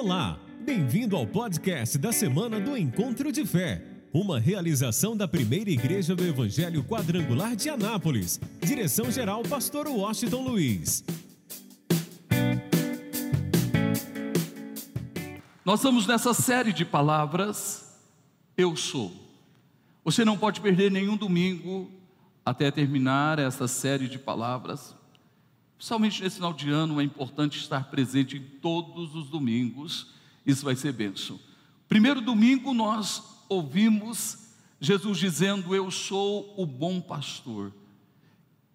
Olá, bem-vindo ao podcast da semana do Encontro de Fé, uma realização da primeira igreja do Evangelho Quadrangular de Anápolis. Direção-geral, Pastor Washington Luiz. Nós estamos nessa série de palavras, Eu Sou. Você não pode perder nenhum domingo até terminar essa série de palavras. Principalmente nesse final de ano, é importante estar presente em todos os domingos, isso vai ser benção. Primeiro domingo, nós ouvimos Jesus dizendo: Eu sou o bom pastor.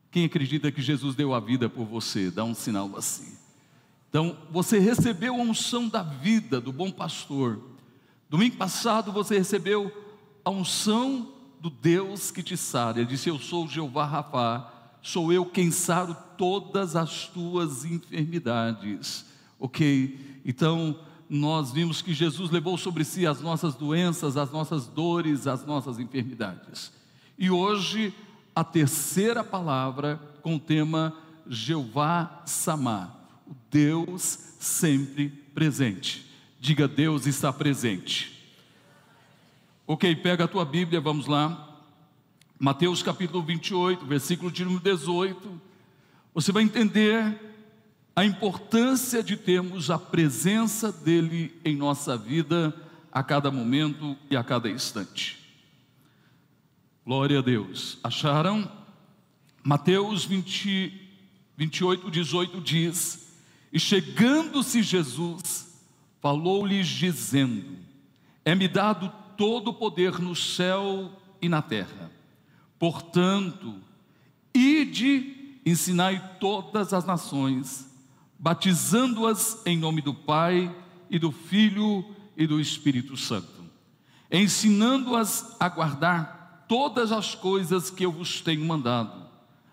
Quem acredita que Jesus deu a vida por você, dá um sinal assim. Então, você recebeu a unção da vida do bom pastor. Domingo passado, você recebeu a unção do Deus que te sara. Ele disse: Eu sou Jeová Rafa, sou eu quem saro todas as tuas enfermidades. Ok? Então, nós vimos que Jesus levou sobre si as nossas doenças, as nossas dores, as nossas enfermidades. E hoje, a terceira palavra com o tema Jeová Samá, o Deus sempre presente. Diga, Deus está presente. Ok, pega a tua Bíblia, vamos lá. Mateus capítulo 28, versículo de número 18. Você vai entender a importância de termos a presença dEle em nossa vida a cada momento e a cada instante. Glória a Deus. Acharam? Mateus 20, 28, 18 diz: E chegando-se Jesus, falou-lhes dizendo: É-me dado todo o poder no céu e na terra. Portanto, ide, ensinai todas as nações, batizando-as em nome do Pai e do Filho e do Espírito Santo, ensinando-as a guardar todas as coisas que eu vos tenho mandado.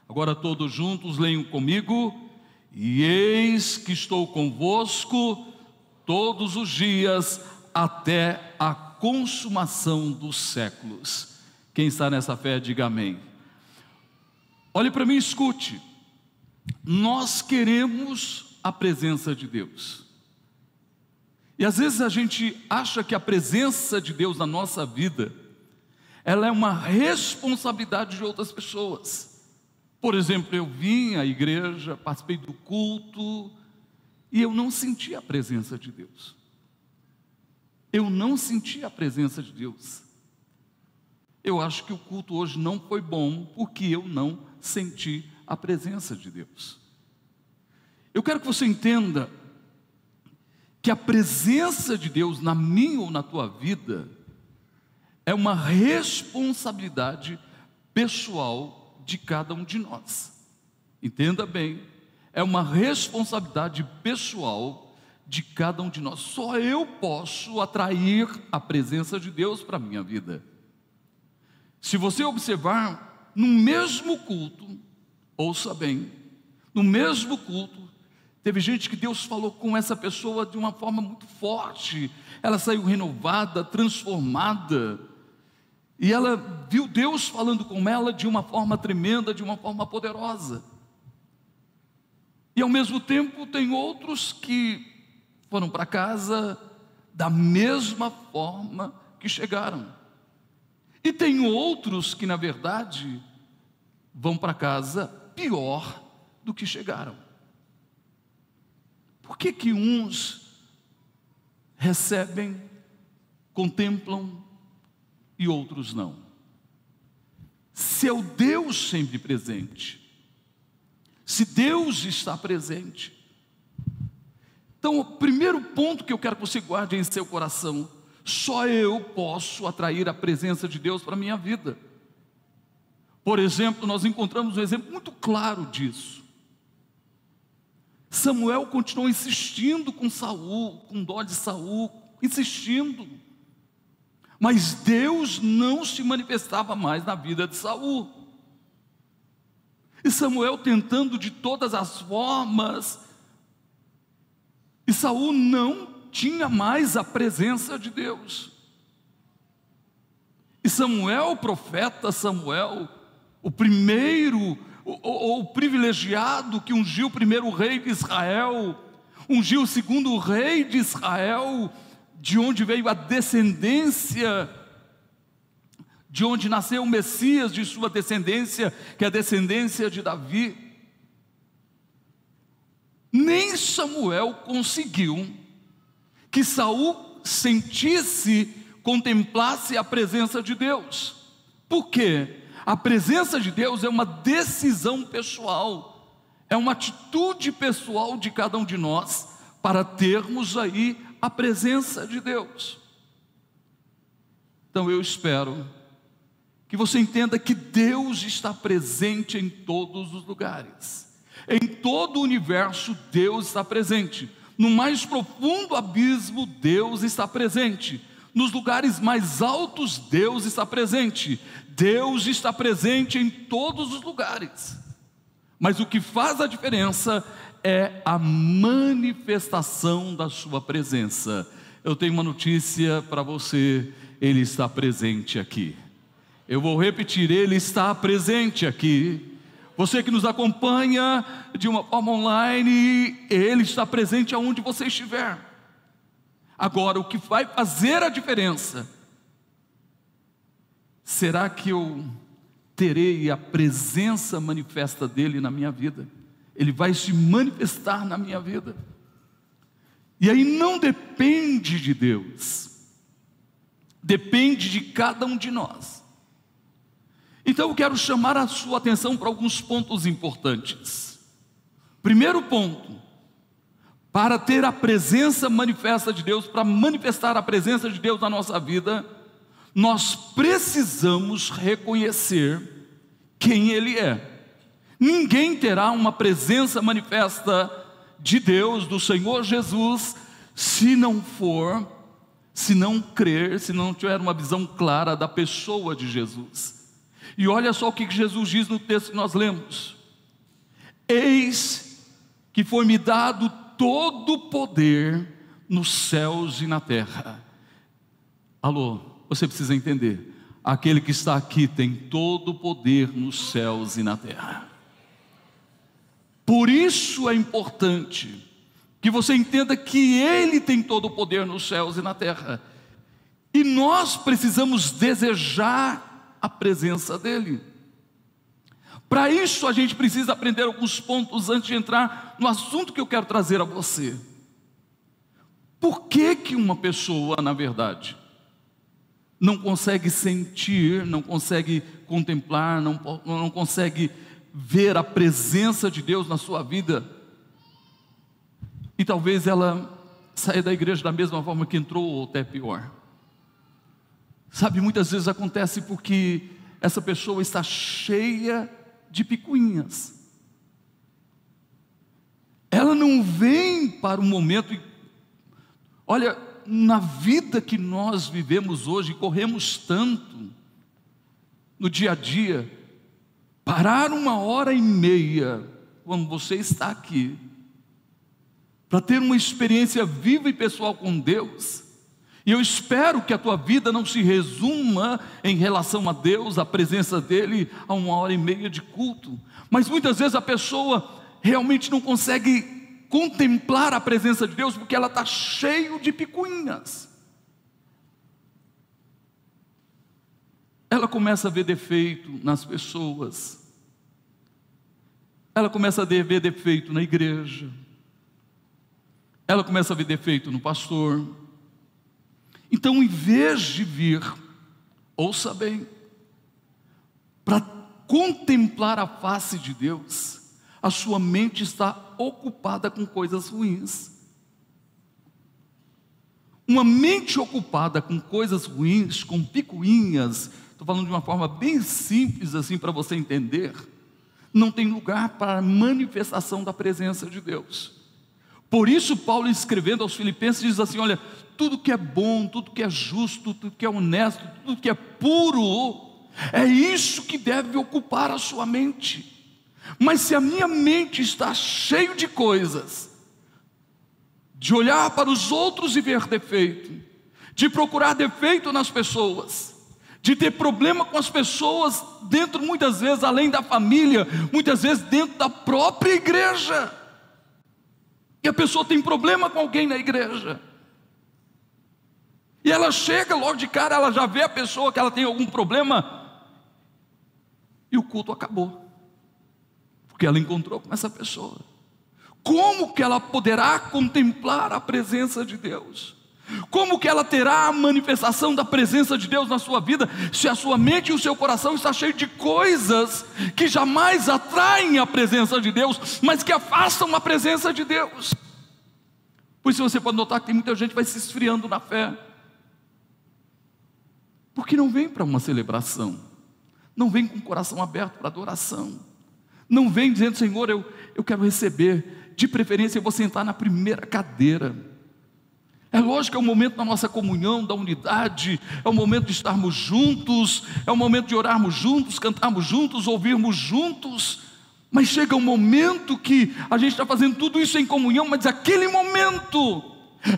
Agora todos juntos leiam comigo. E eis que estou convosco todos os dias até a consumação dos séculos. Quem está nessa fé, diga amém. Olhe para mim e escute. Nós queremos a presença de Deus. E às vezes a gente acha que a presença de Deus na nossa vida, ela é uma responsabilidade de outras pessoas. Por exemplo, eu vim à igreja, participei do culto, e eu não senti a presença de Deus. Eu não senti a presença de Deus. Eu acho que o culto hoje não foi bom porque eu não senti a presença de Deus. Eu quero que você entenda que a presença de Deus na minha ou na tua vida é uma responsabilidade pessoal de cada um de nós. Entenda bem, é uma responsabilidade pessoal de cada um de nós. Só eu posso atrair a presença de Deus para a minha vida. Se você observar, no mesmo culto, ouça bem, no mesmo culto, teve gente que Deus falou com essa pessoa de uma forma muito forte, ela saiu renovada, transformada, e ela viu Deus falando com ela de uma forma tremenda, de uma forma poderosa. E ao mesmo tempo, tem outros que foram para casa da mesma forma que chegaram. E tem outros que, na verdade, vão para casa pior do que chegaram. Por que, que uns recebem, contemplam e outros não? Se é o Deus sempre presente, se Deus está presente, então, o primeiro ponto que eu quero que você guarde em seu coração: só eu posso atrair a presença de Deus para a minha vida. Por exemplo, nós encontramos um exemplo muito claro disso. Samuel continuou insistindo com Saul, com dó de Saul, insistindo. Mas Deus não se manifestava mais na vida de Saul. E Samuel tentando de todas as formas e Saul não tinha mais a presença de Deus. E Samuel, o profeta Samuel, o primeiro, o, o, o privilegiado que ungiu o primeiro rei de Israel, ungiu o segundo rei de Israel, de onde veio a descendência, de onde nasceu o Messias, de sua descendência, que é a descendência de Davi. Nem Samuel conseguiu que Saul sentisse, contemplasse a presença de Deus. Por quê? A presença de Deus é uma decisão pessoal, é uma atitude pessoal de cada um de nós para termos aí a presença de Deus. Então eu espero que você entenda que Deus está presente em todos os lugares. Em todo o universo, Deus está presente. No mais profundo abismo, Deus está presente. Nos lugares mais altos, Deus está presente. Deus está presente em todos os lugares. Mas o que faz a diferença é a manifestação da Sua presença. Eu tenho uma notícia para você: Ele está presente aqui. Eu vou repetir, Ele está presente aqui. Você que nos acompanha de uma forma online, Ele está presente aonde você estiver. Agora, o que vai fazer a diferença, será que eu terei a presença manifesta dEle na minha vida? Ele vai se manifestar na minha vida. E aí não depende de Deus, depende de cada um de nós. Então eu quero chamar a sua atenção para alguns pontos importantes. Primeiro ponto, para ter a presença manifesta de Deus, para manifestar a presença de Deus na nossa vida, nós precisamos reconhecer quem Ele é. Ninguém terá uma presença manifesta de Deus, do Senhor Jesus, se não for, se não crer, se não tiver uma visão clara da pessoa de Jesus. E olha só o que Jesus diz no texto que nós lemos: Eis que foi-me dado todo o poder nos céus e na terra. Alô, você precisa entender. Aquele que está aqui tem todo o poder nos céus e na terra. Por isso é importante que você entenda que Ele tem todo o poder nos céus e na terra, e nós precisamos desejar a presença dEle. Para isso a gente precisa aprender alguns pontos antes de entrar no assunto que eu quero trazer a você. Por que que uma pessoa, na verdade, não consegue sentir, não consegue contemplar, não, não consegue ver a presença de Deus na sua vida, e talvez ela saia da igreja da mesma forma que entrou, ou até pior. Sabe, muitas vezes acontece porque essa pessoa está cheia de picuinhas. Ela não vem para o momento. Olha, na vida que nós vivemos hoje, corremos tanto no dia a dia, parar uma hora e meia, quando você está aqui, para ter uma experiência viva e pessoal com Deus, e eu espero que a tua vida não se resuma em relação a Deus, a presença dEle, a uma hora e meia de culto, mas muitas vezes a pessoa realmente não consegue contemplar a presença de Deus porque ela está cheio de picuinhas. Ela começa a ver defeito nas pessoas, ela começa a ver defeito na igreja, ela começa a ver defeito no pastor. Então, em vez de vir, ouça bem, para contemplar a face de Deus, a sua mente está ocupada com coisas ruins. Uma mente ocupada com coisas ruins, com picuinhas, estou falando de uma forma bem simples assim para você entender não tem lugar para a manifestação da presença de Deus. Por isso, Paulo, escrevendo aos Filipenses, diz assim: olha, tudo que é bom, tudo que é justo, tudo que é honesto, tudo que é puro, é isso que deve ocupar a sua mente. Mas se a minha mente está cheia de coisas, de olhar para os outros e ver defeito, de procurar defeito nas pessoas, de ter problema com as pessoas, dentro muitas vezes além da família, muitas vezes dentro da própria igreja. E a pessoa tem problema com alguém na igreja. E ela chega logo de cara, ela já vê a pessoa que ela tem algum problema. E o culto acabou. Porque ela encontrou com essa pessoa. Como que ela poderá contemplar a presença de Deus? Como que ela terá a manifestação da presença de Deus na sua vida, se a sua mente e o seu coração está cheio de coisas que jamais atraem a presença de Deus, mas que afastam a presença de Deus? Por isso você pode notar que tem muita gente que vai se esfriando na fé. Porque não vem para uma celebração, não vem com o coração aberto para adoração, não vem dizendo, Senhor, eu, eu quero receber, de preferência eu vou sentar na primeira cadeira. É lógico é o momento da nossa comunhão, da unidade, é o momento de estarmos juntos, é o momento de orarmos juntos, cantarmos juntos, ouvirmos juntos. Mas chega um momento que a gente está fazendo tudo isso em comunhão, mas aquele momento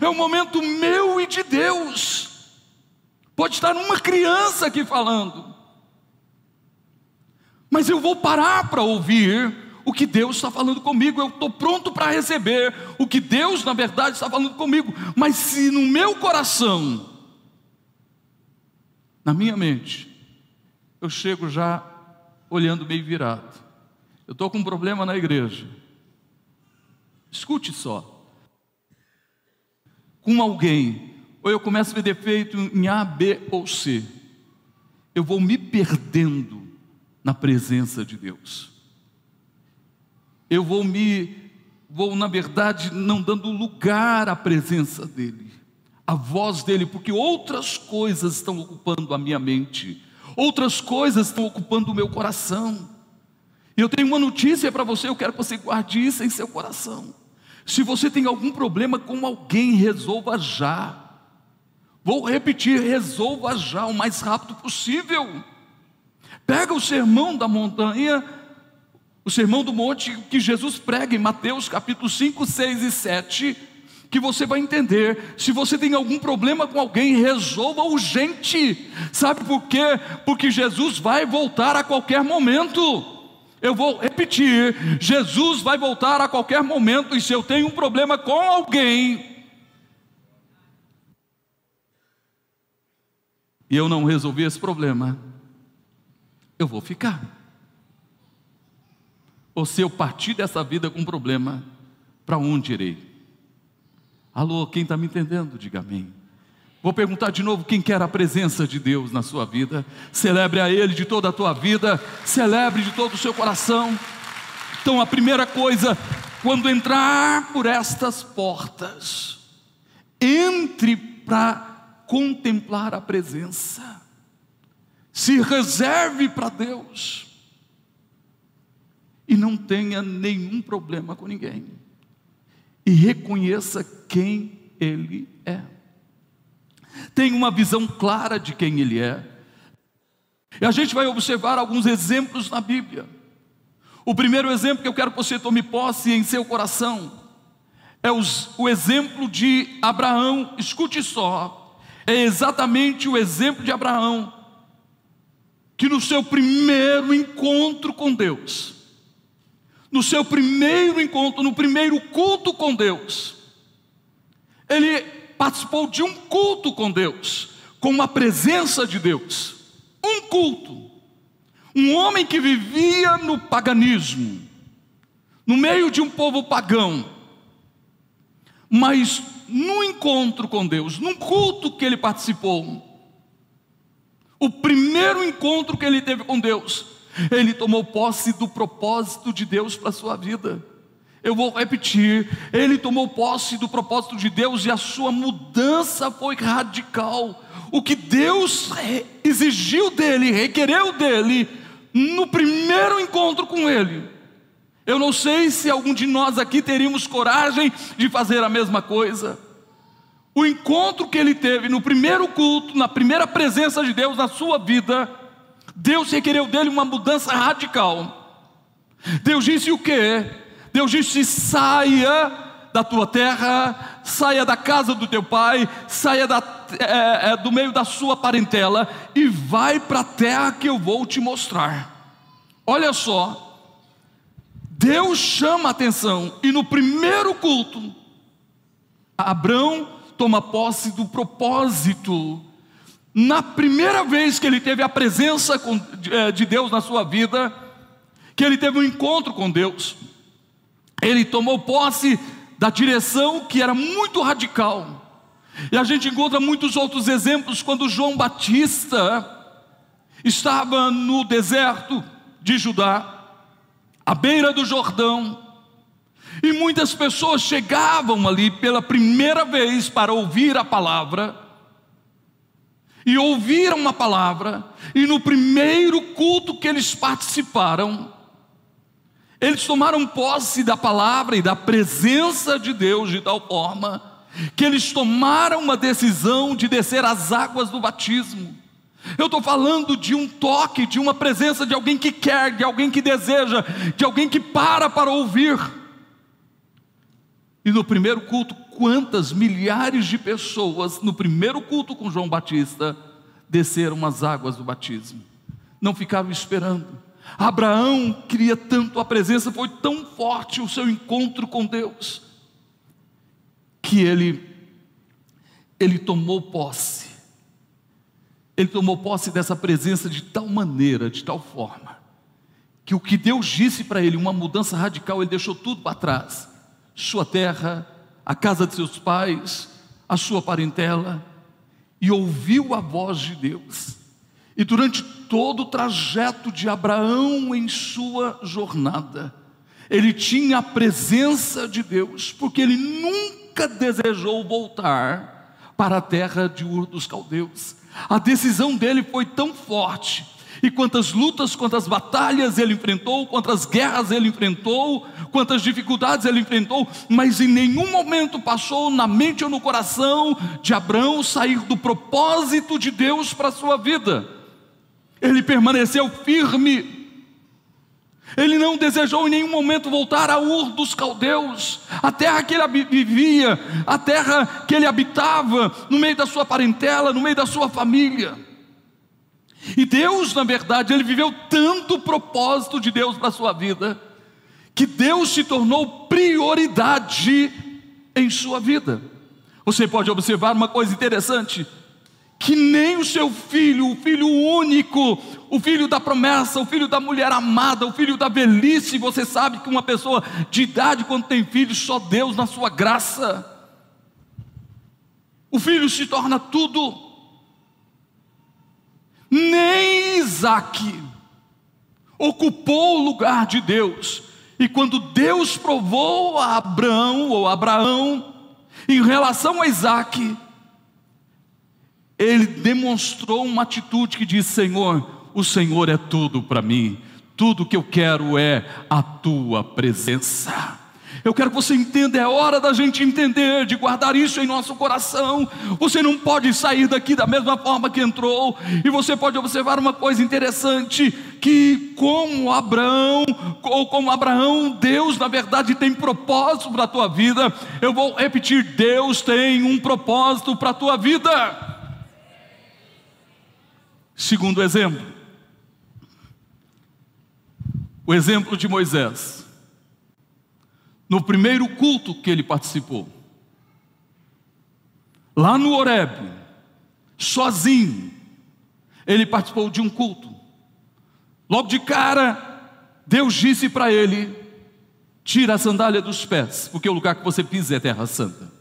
é o momento meu e de Deus. Pode estar uma criança aqui falando, mas eu vou parar para ouvir o que Deus está falando comigo, eu estou pronto para receber o que Deus, na verdade, está falando comigo, mas se no meu coração, na minha mente, eu chego já olhando meio virado, eu estou com um problema na igreja, escute só, com alguém, ou eu começo a ver defeito em A, B ou C, eu vou me perdendo na presença de Deus eu vou me, vou na verdade não dando lugar à presença dEle, à voz dEle, porque outras coisas estão ocupando a minha mente, outras coisas estão ocupando o meu coração. E eu tenho uma notícia para você, eu quero que você guarde isso em seu coração. Se você tem algum problema com alguém, resolva já. Vou repetir, resolva já o mais rápido possível. Pega o sermão da montanha o sermão do monte que Jesus prega em Mateus capítulo 5, 6 e 7, que você vai entender. Se você tem algum problema com alguém, resolva urgente. Sabe por quê? Porque Jesus vai voltar a qualquer momento. Eu vou repetir: Jesus vai voltar a qualquer momento, e se eu tenho um problema com alguém, e eu não resolver esse problema, eu vou ficar. Ou se eu partir dessa vida com problema, para onde irei? Alô, quem está me entendendo? Diga amém. Vou perguntar de novo: quem quer a presença de Deus na sua vida? Celebre a Ele de toda a tua vida, celebre de todo o seu coração. Então, a primeira coisa, quando entrar por estas portas, entre para contemplar a presença, se reserve para Deus e não tenha nenhum problema com ninguém. E reconheça quem Ele é. Tenha uma visão clara de quem Ele é. E a gente vai observar alguns exemplos na Bíblia. O primeiro exemplo que eu quero que você tome posse em seu coração é os, o exemplo de Abraão. Escute só, é exatamente o exemplo de Abraão, que no seu primeiro encontro com Deus, no seu primeiro encontro, no primeiro culto com Deus, ele participou de um culto com Deus, com a presença de Deus. Um culto. Um homem que vivia no paganismo, no meio de um povo pagão, mas no encontro com Deus, num culto que ele participou, o primeiro encontro que ele teve com Deus, ele tomou posse do propósito de Deus para a sua vida. Eu vou repetir, ele tomou posse do propósito de Deus e a sua mudança foi radical. O que Deus exigiu dele, requereu dele, no primeiro encontro com ele. Eu não sei se algum de nós aqui teríamos coragem de fazer a mesma coisa. O encontro que ele teve no primeiro culto, na primeira presença de Deus na sua vida, Deus requereu dele uma mudança radical. Deus disse o que? Deus disse: saia da tua terra, saia da casa do teu pai, saia da, é, é, do meio da sua parentela e vai para a terra que eu vou te mostrar. Olha só, Deus chama a atenção, e no primeiro culto, Abraão toma posse do propósito. Na primeira vez que ele teve a presença eh, de Deus na sua vida, que ele teve um encontro com Deus, ele tomou posse da direção que era muito radical. E a gente encontra muitos outros exemplos quando João Batista estava no deserto de Judá, à beira do Jordão, e muitas pessoas chegavam ali pela primeira vez para ouvir a palavra, e ouviram a palavra, e no primeiro culto que eles participaram, eles tomaram posse da palavra e da presença de Deus de tal forma que eles tomaram uma decisão de descer as águas do batismo. Eu estou falando de um toque, de uma presença de alguém que quer, de alguém que deseja, de alguém que para para ouvir. E no primeiro culto, quantas milhares de pessoas, no primeiro culto com João Batista, desceram as águas do batismo, não ficaram esperando Abraão queria tanto a presença, foi tão forte o seu encontro com Deus, que ele, ele tomou posse. Ele tomou posse dessa presença de tal maneira, de tal forma, que o que Deus disse para ele, uma mudança radical, ele deixou tudo para trás: sua terra, a casa de seus pais, a sua parentela, e ouviu a voz de Deus. E durante todo o trajeto de Abraão em sua jornada, ele tinha a presença de Deus, porque ele nunca desejou voltar para a terra de Ur dos Caldeus. A decisão dele foi tão forte, e quantas lutas, quantas batalhas ele enfrentou, quantas guerras ele enfrentou, quantas dificuldades ele enfrentou, mas em nenhum momento passou na mente ou no coração de Abraão sair do propósito de Deus para a sua vida ele permaneceu firme. Ele não desejou em nenhum momento voltar a Ur dos caldeus, a terra que ele vivia, a terra que ele habitava, no meio da sua parentela, no meio da sua família. E Deus, na verdade, ele viveu tanto o propósito de Deus para a sua vida, que Deus se tornou prioridade em sua vida. Você pode observar uma coisa interessante: que nem o seu filho, o filho único, o filho da promessa, o filho da mulher amada, o filho da velhice, você sabe que uma pessoa de idade, quando tem filho, só Deus na sua graça. O filho se torna tudo. Nem Isaac ocupou o lugar de Deus. E quando Deus provou a Abraão ou Abraão em relação a Isaac, ele demonstrou uma atitude que diz: Senhor, o Senhor é tudo para mim, tudo que eu quero é a tua presença. Eu quero que você entenda, é hora da gente entender, de guardar isso em nosso coração. Você não pode sair daqui da mesma forma que entrou, e você pode observar uma coisa interessante: que como Abraão, ou como Abraão, Deus na verdade tem propósito para a tua vida. Eu vou repetir: Deus tem um propósito para a tua vida. Segundo exemplo, o exemplo de Moisés. No primeiro culto que ele participou, lá no Horeb, sozinho, ele participou de um culto. Logo de cara, Deus disse para ele: tira a sandália dos pés, porque o lugar que você pisa é terra santa.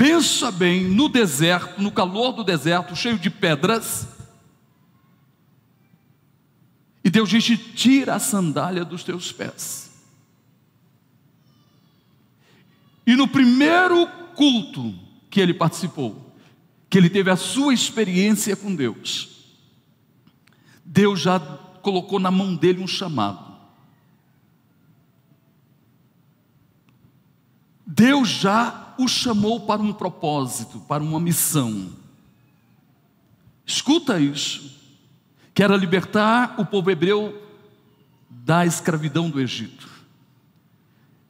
Pensa bem, no deserto, no calor do deserto, cheio de pedras. E Deus disse: tira a sandália dos teus pés. E no primeiro culto que ele participou, que ele teve a sua experiência com Deus, Deus já colocou na mão dele um chamado. Deus já o chamou para um propósito, para uma missão. Escuta isso, que era libertar o povo hebreu da escravidão do Egito.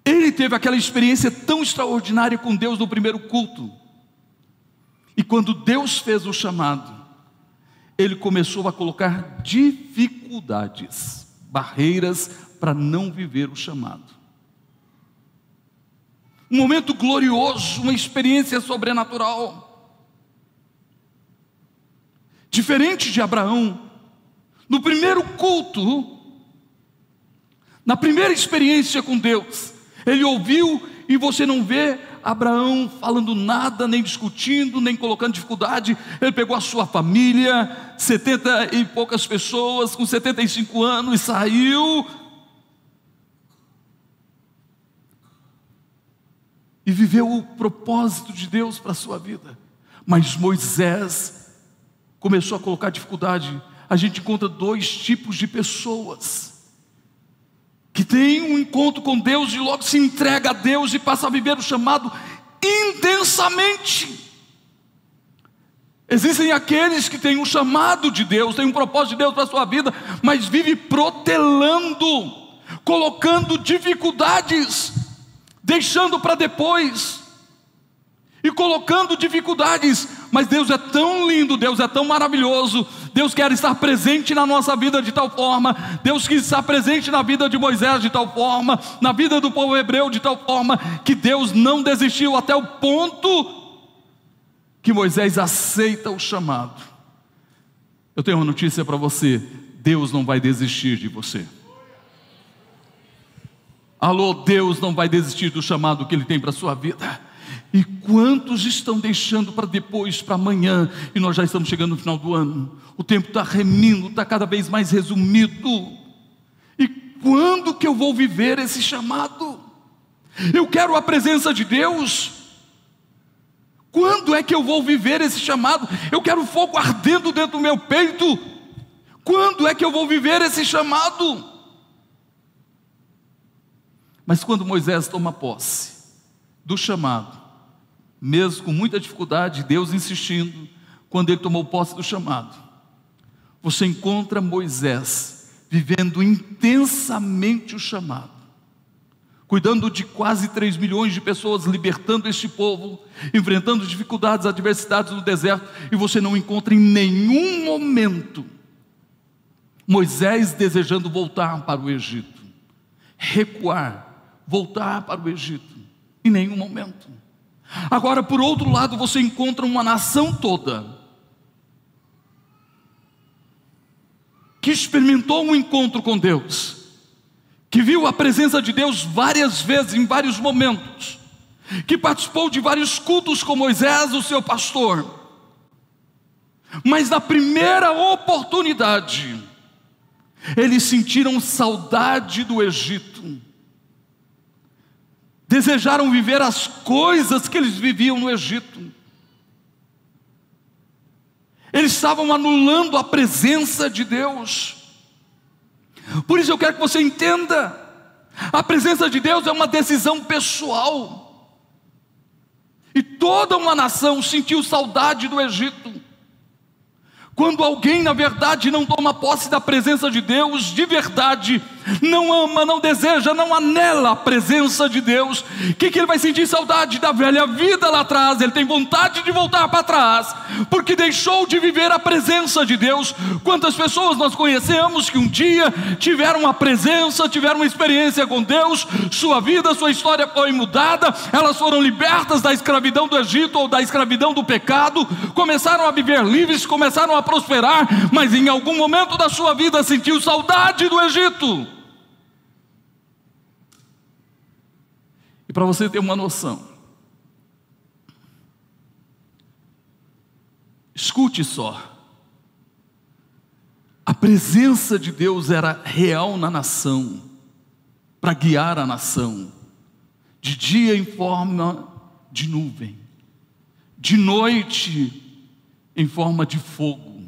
Ele teve aquela experiência tão extraordinária com Deus no primeiro culto. E quando Deus fez o chamado, ele começou a colocar dificuldades barreiras para não viver o chamado. Um momento glorioso, uma experiência sobrenatural. Diferente de Abraão, no primeiro culto, na primeira experiência com Deus, ele ouviu e você não vê Abraão falando nada, nem discutindo, nem colocando dificuldade. Ele pegou a sua família, setenta e poucas pessoas, com 75 anos, e saiu. E viveu o propósito de Deus para a sua vida. Mas Moisés começou a colocar dificuldade. A gente encontra dois tipos de pessoas que tem um encontro com Deus e logo se entrega a Deus e passa a viver o chamado intensamente. Existem aqueles que têm um chamado de Deus, têm um propósito de Deus para a sua vida, mas vive protelando, colocando dificuldades, deixando para depois e colocando dificuldades, mas Deus é tão lindo, Deus é tão maravilhoso, Deus quer estar presente na nossa vida de tal forma, Deus quis estar presente na vida de Moisés de tal forma, na vida do povo hebreu de tal forma, que Deus não desistiu até o ponto que Moisés aceita o chamado. Eu tenho uma notícia para você: Deus não vai desistir de você. Alô, Deus não vai desistir do chamado que Ele tem para a sua vida. E quantos estão deixando para depois, para amanhã, e nós já estamos chegando no final do ano? O tempo está remindo, está cada vez mais resumido. E quando que eu vou viver esse chamado? Eu quero a presença de Deus. Quando é que eu vou viver esse chamado? Eu quero fogo ardendo dentro do meu peito. Quando é que eu vou viver esse chamado? Mas quando Moisés toma posse do chamado, mesmo com muita dificuldade, Deus insistindo, quando ele tomou posse do chamado, você encontra Moisés vivendo intensamente o chamado, cuidando de quase 3 milhões de pessoas, libertando este povo, enfrentando dificuldades, adversidades no deserto, e você não encontra em nenhum momento Moisés desejando voltar para o Egito, recuar, voltar para o Egito, em nenhum momento. Agora, por outro lado, você encontra uma nação toda que experimentou um encontro com Deus, que viu a presença de Deus várias vezes, em vários momentos, que participou de vários cultos com Moisés, o seu pastor, mas na primeira oportunidade, eles sentiram saudade do Egito desejaram viver as coisas que eles viviam no Egito. Eles estavam anulando a presença de Deus. Por isso eu quero que você entenda: a presença de Deus é uma decisão pessoal. E toda uma nação sentiu saudade do Egito. Quando alguém, na verdade, não toma posse da presença de Deus de verdade, não ama, não deseja, não anela a presença de Deus, o que, que ele vai sentir saudade da velha vida lá atrás? Ele tem vontade de voltar para trás, porque deixou de viver a presença de Deus. Quantas pessoas nós conhecemos que um dia tiveram a presença, tiveram uma experiência com Deus, sua vida, sua história foi mudada, elas foram libertas da escravidão do Egito ou da escravidão do pecado, começaram a viver livres, começaram a prosperar, mas em algum momento da sua vida sentiu saudade do Egito. E para você ter uma noção, escute só, a presença de Deus era real na nação, para guiar a nação, de dia em forma de nuvem, de noite em forma de fogo,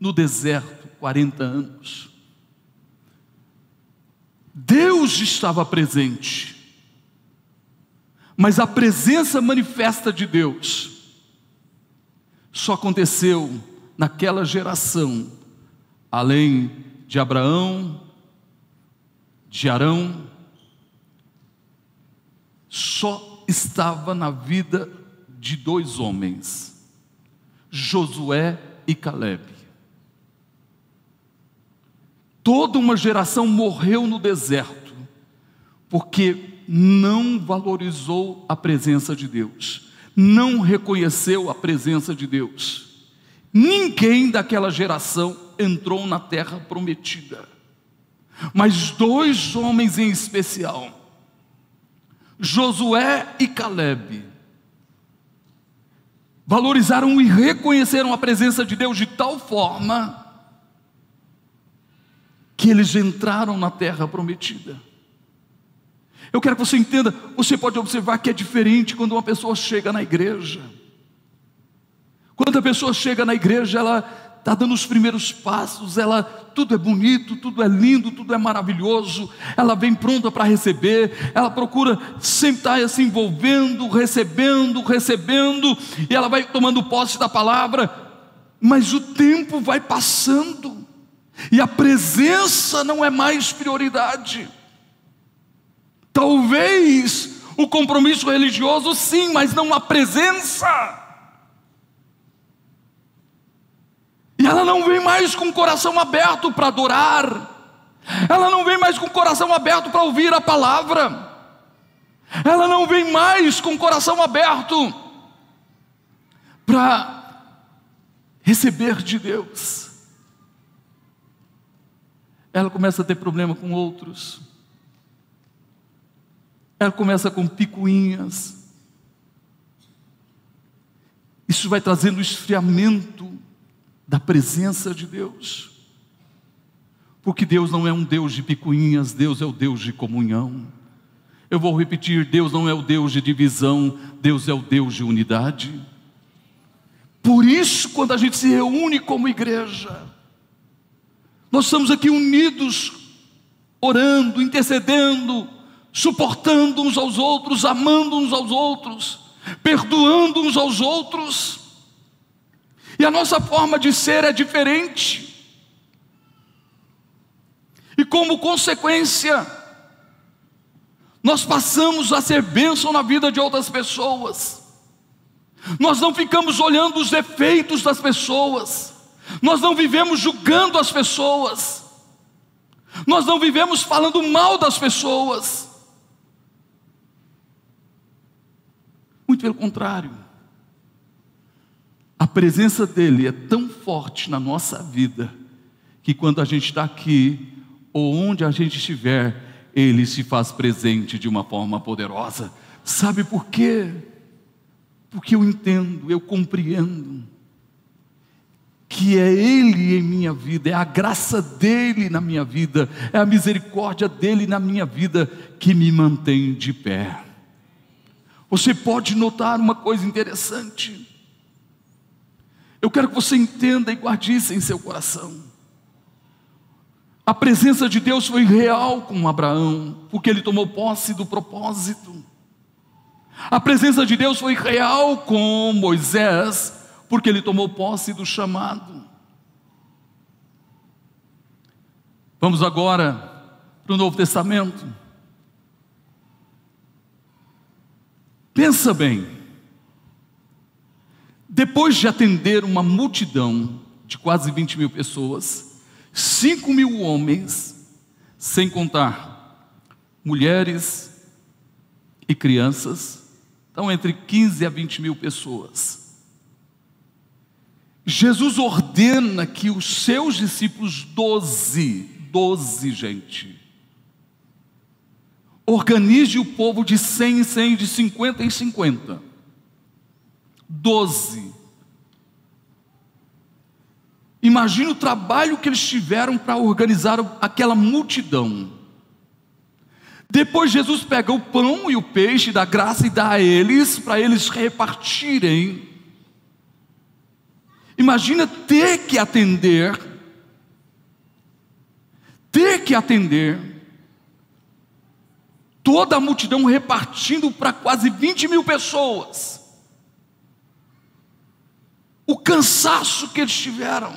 no deserto, 40 anos. Deus estava presente, mas a presença manifesta de Deus só aconteceu naquela geração, além de Abraão, de Arão, só estava na vida de dois homens, Josué e Caleb. Toda uma geração morreu no deserto, porque não valorizou a presença de Deus, não reconheceu a presença de Deus. Ninguém daquela geração entrou na terra prometida, mas dois homens em especial, Josué e Caleb, valorizaram e reconheceram a presença de Deus de tal forma que eles entraram na terra prometida. Eu quero que você entenda, você pode observar que é diferente quando uma pessoa chega na igreja. Quando a pessoa chega na igreja, ela está dando os primeiros passos, ela tudo é bonito, tudo é lindo, tudo é maravilhoso, ela vem pronta para receber, ela procura sempre estar se envolvendo, recebendo, recebendo, e ela vai tomando posse da palavra, mas o tempo vai passando, e a presença não é mais prioridade. Talvez o compromisso religioso, sim, mas não a presença. E ela não vem mais com o coração aberto para adorar. Ela não vem mais com o coração aberto para ouvir a palavra. Ela não vem mais com o coração aberto para receber de Deus. Ela começa a ter problema com outros. Ela começa com picuinhas. Isso vai trazendo esfriamento da presença de Deus. Porque Deus não é um Deus de picuinhas, Deus é o Deus de comunhão. Eu vou repetir: Deus não é o Deus de divisão, Deus é o Deus de unidade. Por isso, quando a gente se reúne como igreja, nós estamos aqui unidos, orando, intercedendo, suportando uns aos outros, amando uns aos outros, perdoando uns aos outros. E a nossa forma de ser é diferente. E como consequência, nós passamos a ser bênção na vida de outras pessoas. Nós não ficamos olhando os defeitos das pessoas. Nós não vivemos julgando as pessoas. Nós não vivemos falando mal das pessoas. Pelo contrário. A presença dEle é tão forte na nossa vida, que quando a gente está aqui, ou onde a gente estiver, Ele se faz presente de uma forma poderosa. Sabe por quê? Porque eu entendo, eu compreendo, que é Ele em minha vida, é a graça dEle na minha vida, é a misericórdia dEle na minha vida que me mantém de pé. Você pode notar uma coisa interessante. Eu quero que você entenda e guarde isso em seu coração. A presença de Deus foi real com Abraão, porque ele tomou posse do propósito. A presença de Deus foi real com Moisés, porque ele tomou posse do chamado. Vamos agora para o Novo Testamento. Pensa bem. Depois de atender uma multidão de quase 20 mil pessoas, 5 mil homens, sem contar mulheres e crianças, então entre 15 a 20 mil pessoas. Jesus ordena que os seus discípulos, 12, 12 gente, organize o povo de 100 em 100, de 50 em 50 doze. Imagina o trabalho que eles tiveram para organizar aquela multidão. Depois Jesus pega o pão e o peixe da graça e dá a eles, para eles repartirem. Imagina ter que atender, ter que atender, toda a multidão repartindo para quase 20 mil pessoas o cansaço que eles tiveram.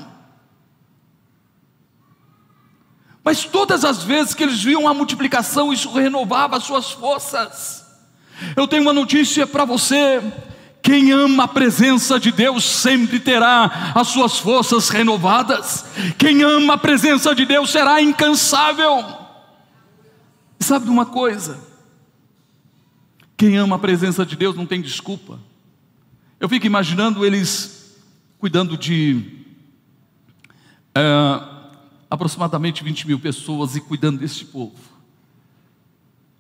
Mas todas as vezes que eles viam a multiplicação, isso renovava as suas forças. Eu tenho uma notícia para você: Quem ama a presença de Deus sempre terá as suas forças renovadas. Quem ama a presença de Deus será incansável. Sabe de uma coisa? Quem ama a presença de Deus não tem desculpa. Eu fico imaginando eles cuidando de é, aproximadamente 20 mil pessoas e cuidando desse povo.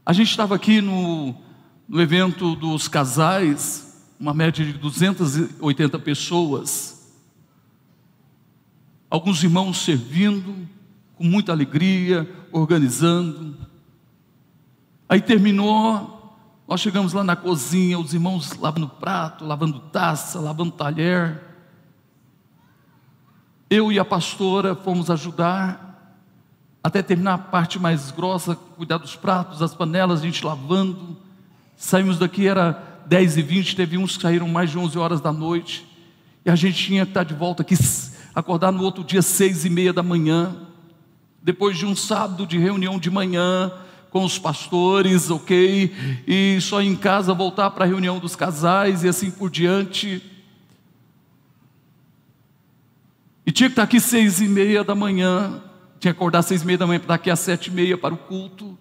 A gente estava aqui no, no evento dos casais uma média de 280 pessoas. Alguns irmãos servindo, com muita alegria, organizando. Aí terminou, nós chegamos lá na cozinha, os irmãos lavando prato, lavando taça, lavando talher. Eu e a pastora fomos ajudar até terminar a parte mais grossa, cuidar dos pratos, das panelas, a gente lavando. Saímos daqui, era 10 e 20, teve uns que saíram mais de 11 horas da noite, e a gente tinha que estar de volta aqui, acordar no outro dia, seis e meia da manhã, depois de um sábado de reunião de manhã, com os pastores, ok, e só em casa voltar para a reunião dos casais e assim por diante. E tinha que estar aqui seis e meia da manhã, tinha que acordar seis e meia da manhã para daqui às sete e meia para o culto.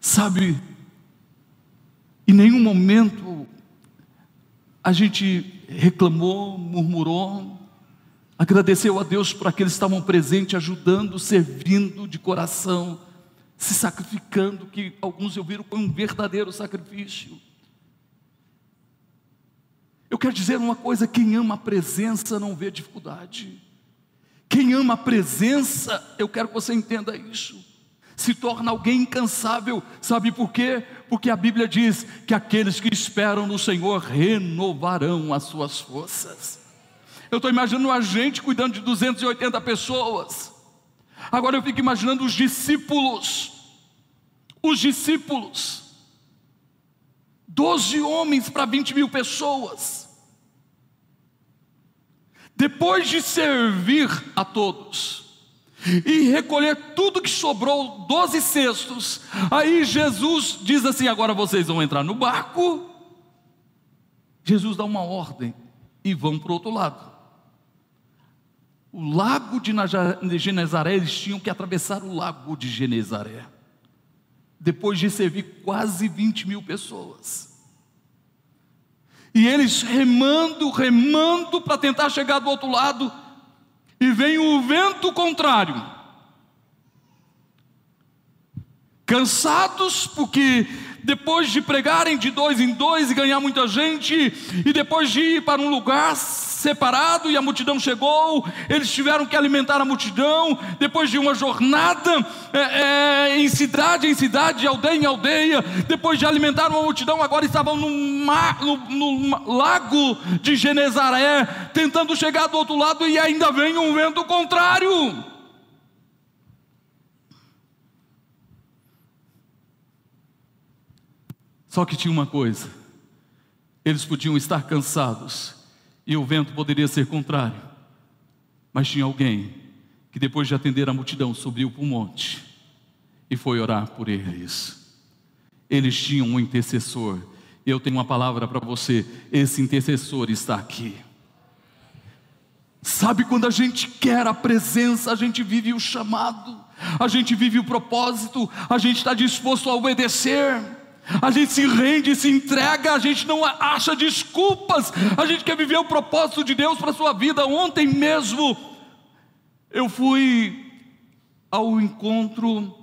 Sabe, em nenhum momento a gente reclamou, murmurou, agradeceu a Deus por aqueles que estavam presentes, ajudando, servindo de coração, se sacrificando, que alguns eu viram como um verdadeiro sacrifício. Eu quero dizer uma coisa: quem ama a presença não vê dificuldade. Quem ama a presença, eu quero que você entenda isso se torna alguém incansável. Sabe por quê? Porque a Bíblia diz que aqueles que esperam no Senhor renovarão as suas forças. Eu estou imaginando a gente cuidando de 280 pessoas. Agora eu fico imaginando os discípulos. Os discípulos. Doze homens para 20 mil pessoas. Depois de servir a todos, e recolher tudo que sobrou, doze cestos. Aí Jesus diz assim: agora vocês vão entrar no barco. Jesus dá uma ordem e vão para o outro lado. O lago de Genezaré, eles tinham que atravessar o lago de Genezaré. Depois de servir quase 20 mil pessoas. E eles remando, remando para tentar chegar do outro lado e vem o vento contrário. Cansados, porque depois de pregarem de dois em dois e ganhar muita gente, e depois de ir para um lugar separado e a multidão chegou, eles tiveram que alimentar a multidão, depois de uma jornada é, é, em cidade em cidade, aldeia em aldeia, depois de alimentar uma multidão, agora estavam no, mar, no, no lago de Genezaré, tentando chegar do outro lado e ainda vem um vento contrário. Só que tinha uma coisa: eles podiam estar cansados e o vento poderia ser contrário, mas tinha alguém que, depois de atender a multidão, subiu para o monte e foi orar por eles. Eles tinham um intercessor, e eu tenho uma palavra para você: esse intercessor está aqui. Sabe quando a gente quer a presença, a gente vive o chamado, a gente vive o propósito, a gente está disposto a obedecer a gente se rende, se entrega, a gente não acha desculpas, a gente quer viver o propósito de Deus para a sua vida. Ontem mesmo, eu fui ao encontro,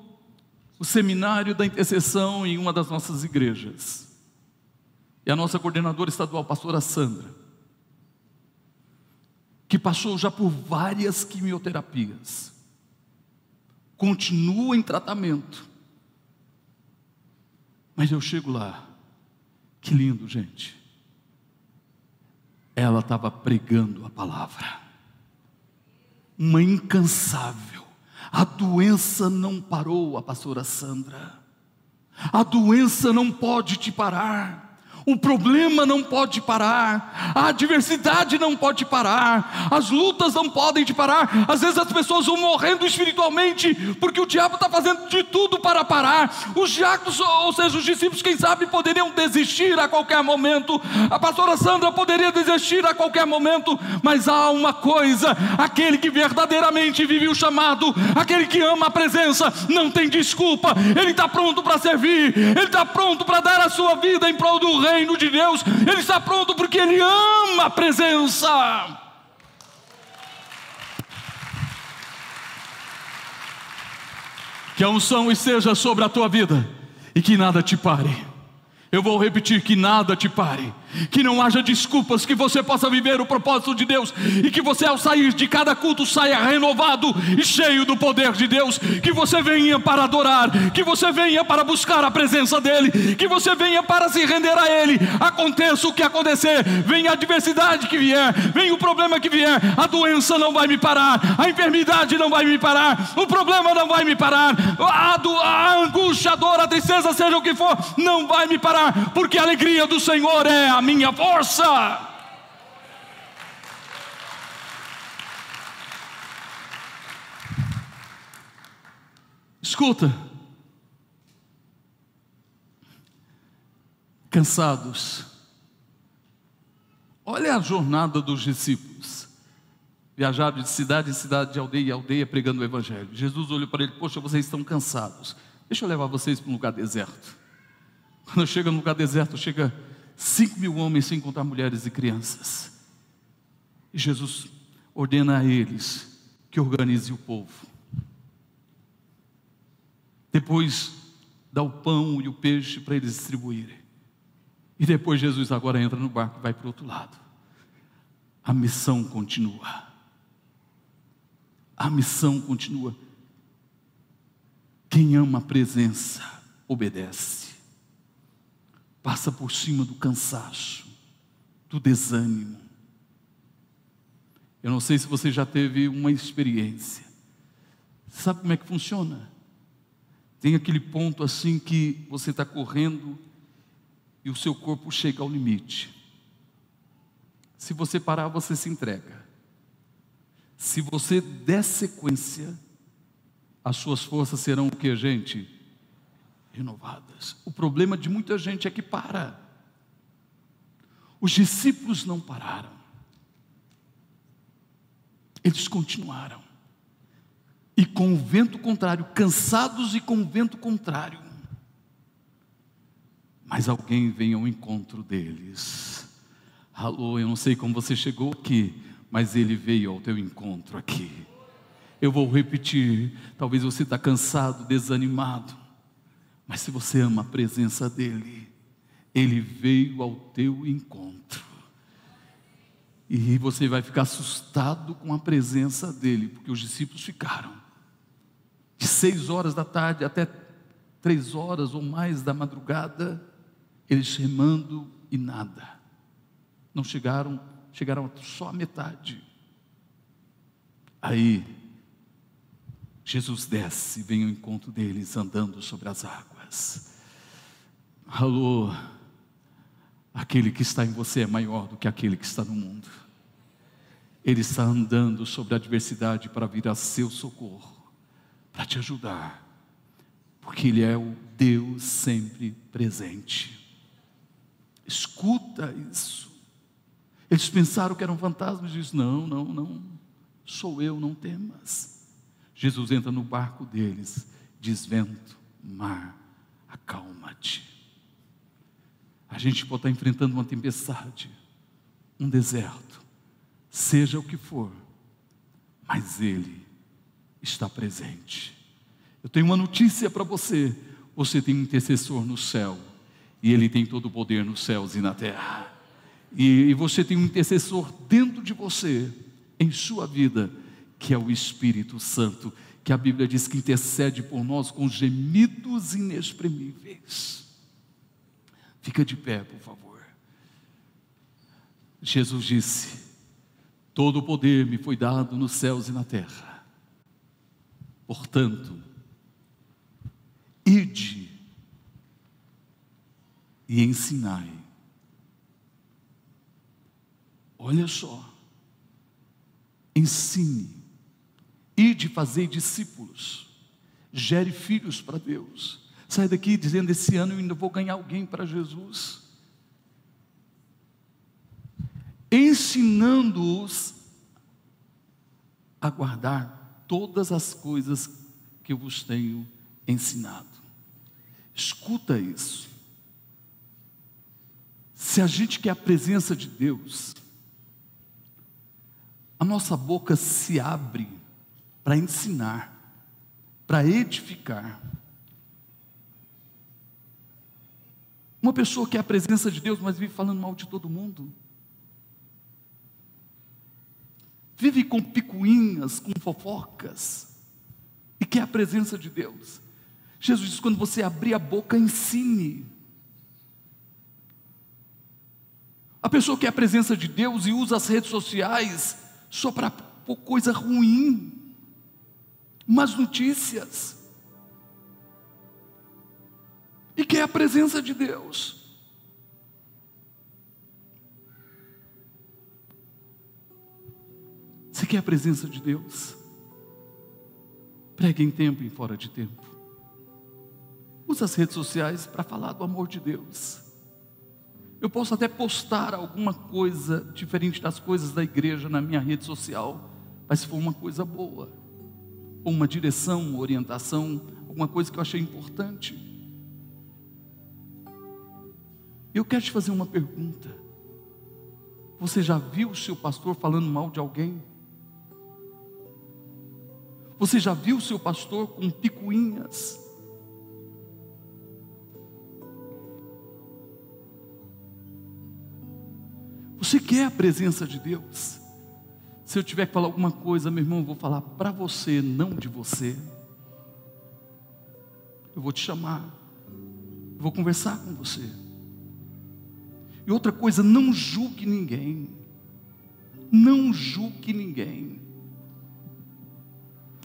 o seminário da intercessão em uma das nossas igrejas. E a nossa coordenadora estadual, pastora Sandra, que passou já por várias quimioterapias, continua em tratamento, mas eu chego lá, que lindo, gente. Ela estava pregando a palavra, uma incansável. A doença não parou a pastora Sandra. A doença não pode te parar. O problema não pode parar, a adversidade não pode parar, as lutas não podem te parar. Às vezes as pessoas vão morrendo espiritualmente, porque o diabo está fazendo de tudo para parar. Os diáconos, ou seja, os discípulos, quem sabe, poderiam desistir a qualquer momento. A pastora Sandra poderia desistir a qualquer momento, mas há uma coisa: aquele que verdadeiramente vive o chamado, aquele que ama a presença, não tem desculpa, ele está pronto para servir, ele está pronto para dar a sua vida em prol do reino reino de Deus, ele está pronto porque ele ama a presença. Que a unção esteja sobre a tua vida e que nada te pare. Eu vou repetir: que nada te pare que não haja desculpas, que você possa viver o propósito de Deus e que você, ao sair de cada culto, saia renovado e cheio do poder de Deus. Que você venha para adorar, que você venha para buscar a presença dEle, que você venha para se render a Ele. Aconteça o que acontecer, venha a adversidade que vier, venha o problema que vier, a doença não vai me parar, a enfermidade não vai me parar, o problema não vai me parar, a, a angústia, a dor, a tristeza, seja o que for, não vai me parar, porque a alegria do Senhor é a minha força. Escuta, cansados, olha a jornada dos discípulos. Viajaram de cidade em cidade, de aldeia em aldeia, pregando o Evangelho. Jesus olhou para ele: Poxa, vocês estão cansados. Deixa eu levar vocês para um lugar deserto. Quando chega no lugar deserto, chega Cinco mil homens sem contar mulheres e crianças. E Jesus ordena a eles que organize o povo. Depois dá o pão e o peixe para eles distribuírem. E depois Jesus agora entra no barco e vai para o outro lado. A missão continua. A missão continua. Quem ama a presença, obedece passa por cima do cansaço, do desânimo. Eu não sei se você já teve uma experiência. Sabe como é que funciona? Tem aquele ponto assim que você está correndo e o seu corpo chega ao limite. Se você parar, você se entrega. Se você der sequência, as suas forças serão o que, gente? Renovadas. O problema de muita gente é que para. Os discípulos não pararam. Eles continuaram. E com o vento contrário, cansados e com o vento contrário. Mas alguém vem ao encontro deles. Alô, eu não sei como você chegou aqui, mas ele veio ao teu encontro aqui. Eu vou repetir, talvez você está cansado, desanimado. Mas se você ama a presença dEle, Ele veio ao teu encontro. E você vai ficar assustado com a presença dEle, porque os discípulos ficaram. De seis horas da tarde até três horas ou mais da madrugada, eles remando e nada. Não chegaram, chegaram só a metade. Aí, Jesus desce e vem ao encontro deles andando sobre as águas. Alô, aquele que está em você é maior do que aquele que está no mundo. Ele está andando sobre a adversidade para vir a seu socorro, para te ajudar, porque Ele é o Deus sempre presente. Escuta isso. Eles pensaram que eram fantasmas, diz: Não, não, não, sou eu, não temas. Jesus entra no barco deles, diz: Vento, mar, acalma-te. A gente pode estar enfrentando uma tempestade, um deserto, seja o que for, mas Ele está presente. Eu tenho uma notícia para você: você tem um intercessor no céu, e Ele tem todo o poder nos céus e na terra. E, e você tem um intercessor dentro de você, em sua vida, que é o Espírito Santo que a Bíblia diz que intercede por nós com gemidos inexprimíveis. Fica de pé, por favor. Jesus disse: Todo o poder me foi dado nos céus e na terra. Portanto, ide e ensinai Olha só, ensine, e de fazer discípulos, gere filhos para Deus. Sai daqui dizendo: esse ano eu ainda vou ganhar alguém para Jesus. Ensinando-os a guardar todas as coisas que eu vos tenho ensinado. Escuta isso. Se a gente quer a presença de Deus, a nossa boca se abre para ensinar, para edificar. Uma pessoa que é a presença de Deus, mas vive falando mal de todo mundo. Vive com picuinhas, com fofocas, e quer a presença de Deus. Jesus diz: quando você abrir a boca, ensine. A pessoa que é a presença de Deus e usa as redes sociais só para coisa ruim, más notícias. E quer a presença de Deus. Você quer a presença de Deus? Pregue em tempo e fora de tempo. Use as redes sociais para falar do amor de Deus. Eu posso até postar alguma coisa diferente das coisas da igreja na minha rede social, mas se for uma coisa boa, uma direção, uma orientação, alguma coisa que eu achei importante. Eu quero te fazer uma pergunta. Você já viu o seu pastor falando mal de alguém? Você já viu o seu pastor com picuinhas? Você quer a presença de Deus? Se eu tiver que falar alguma coisa, meu irmão, eu vou falar para você, não de você. Eu vou te chamar, eu vou conversar com você. E outra coisa, não julgue ninguém. Não julgue ninguém.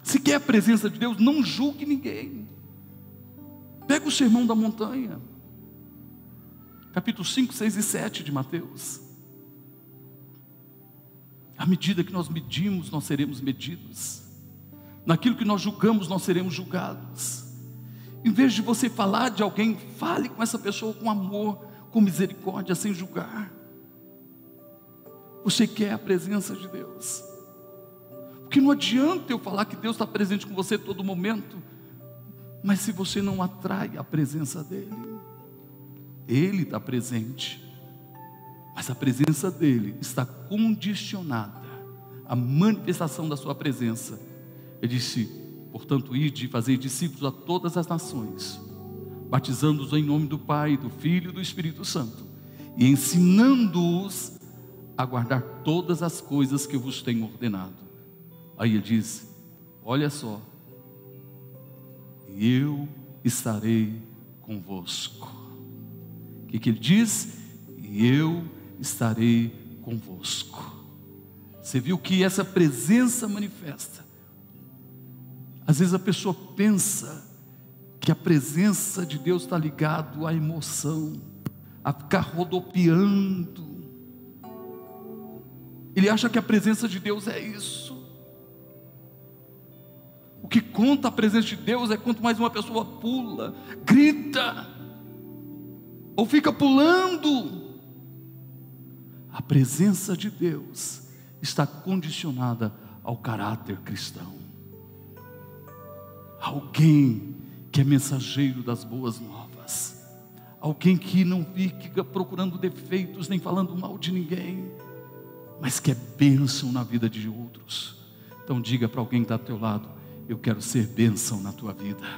Se quer a presença de Deus, não julgue ninguém. Pega o sermão da montanha, capítulo 5, 6 e 7 de Mateus. À medida que nós medimos, nós seremos medidos. Naquilo que nós julgamos, nós seremos julgados. Em vez de você falar de alguém, fale com essa pessoa com amor, com misericórdia, sem julgar. Você quer a presença de Deus. Porque não adianta eu falar que Deus está presente com você todo momento, mas se você não atrai a presença dEle, Ele está presente, mas a presença dEle está condicionada à manifestação da Sua presença. Ele disse: portanto, ide e fazer discípulos a todas as nações, batizando-os em nome do Pai, do Filho e do Espírito Santo, e ensinando-os a guardar todas as coisas que eu vos tenho ordenado. Aí ele diz: Olha só, eu estarei convosco. O que, que ele diz? Eu estarei convosco. Você viu que essa presença manifesta. Às vezes a pessoa pensa que a presença de Deus está ligado à emoção, a ficar rodopiando. Ele acha que a presença de Deus é isso. O que conta a presença de Deus é quanto mais uma pessoa pula, grita, ou fica pulando. A presença de Deus está condicionada ao caráter cristão. Alguém que é mensageiro das boas novas, alguém que não fica procurando defeitos nem falando mal de ninguém, mas que é bênção na vida de outros. Então diga para alguém que está ao teu lado: eu quero ser bênção na tua vida.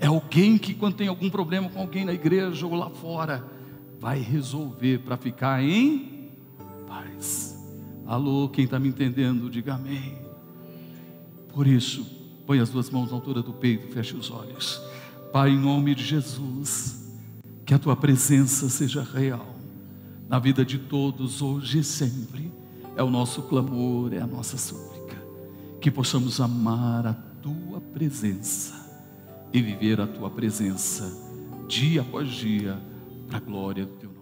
É alguém que, quando tem algum problema com alguém na igreja ou lá fora, vai resolver para ficar em paz. Alô, quem está me entendendo, diga amém. Por isso, põe as duas mãos na altura do peito, feche os olhos. Pai, em nome de Jesus, que a tua presença seja real na vida de todos, hoje e sempre. É o nosso clamor, é a nossa súplica que possamos amar a tua presença e viver a tua presença dia após dia, para a glória do teu.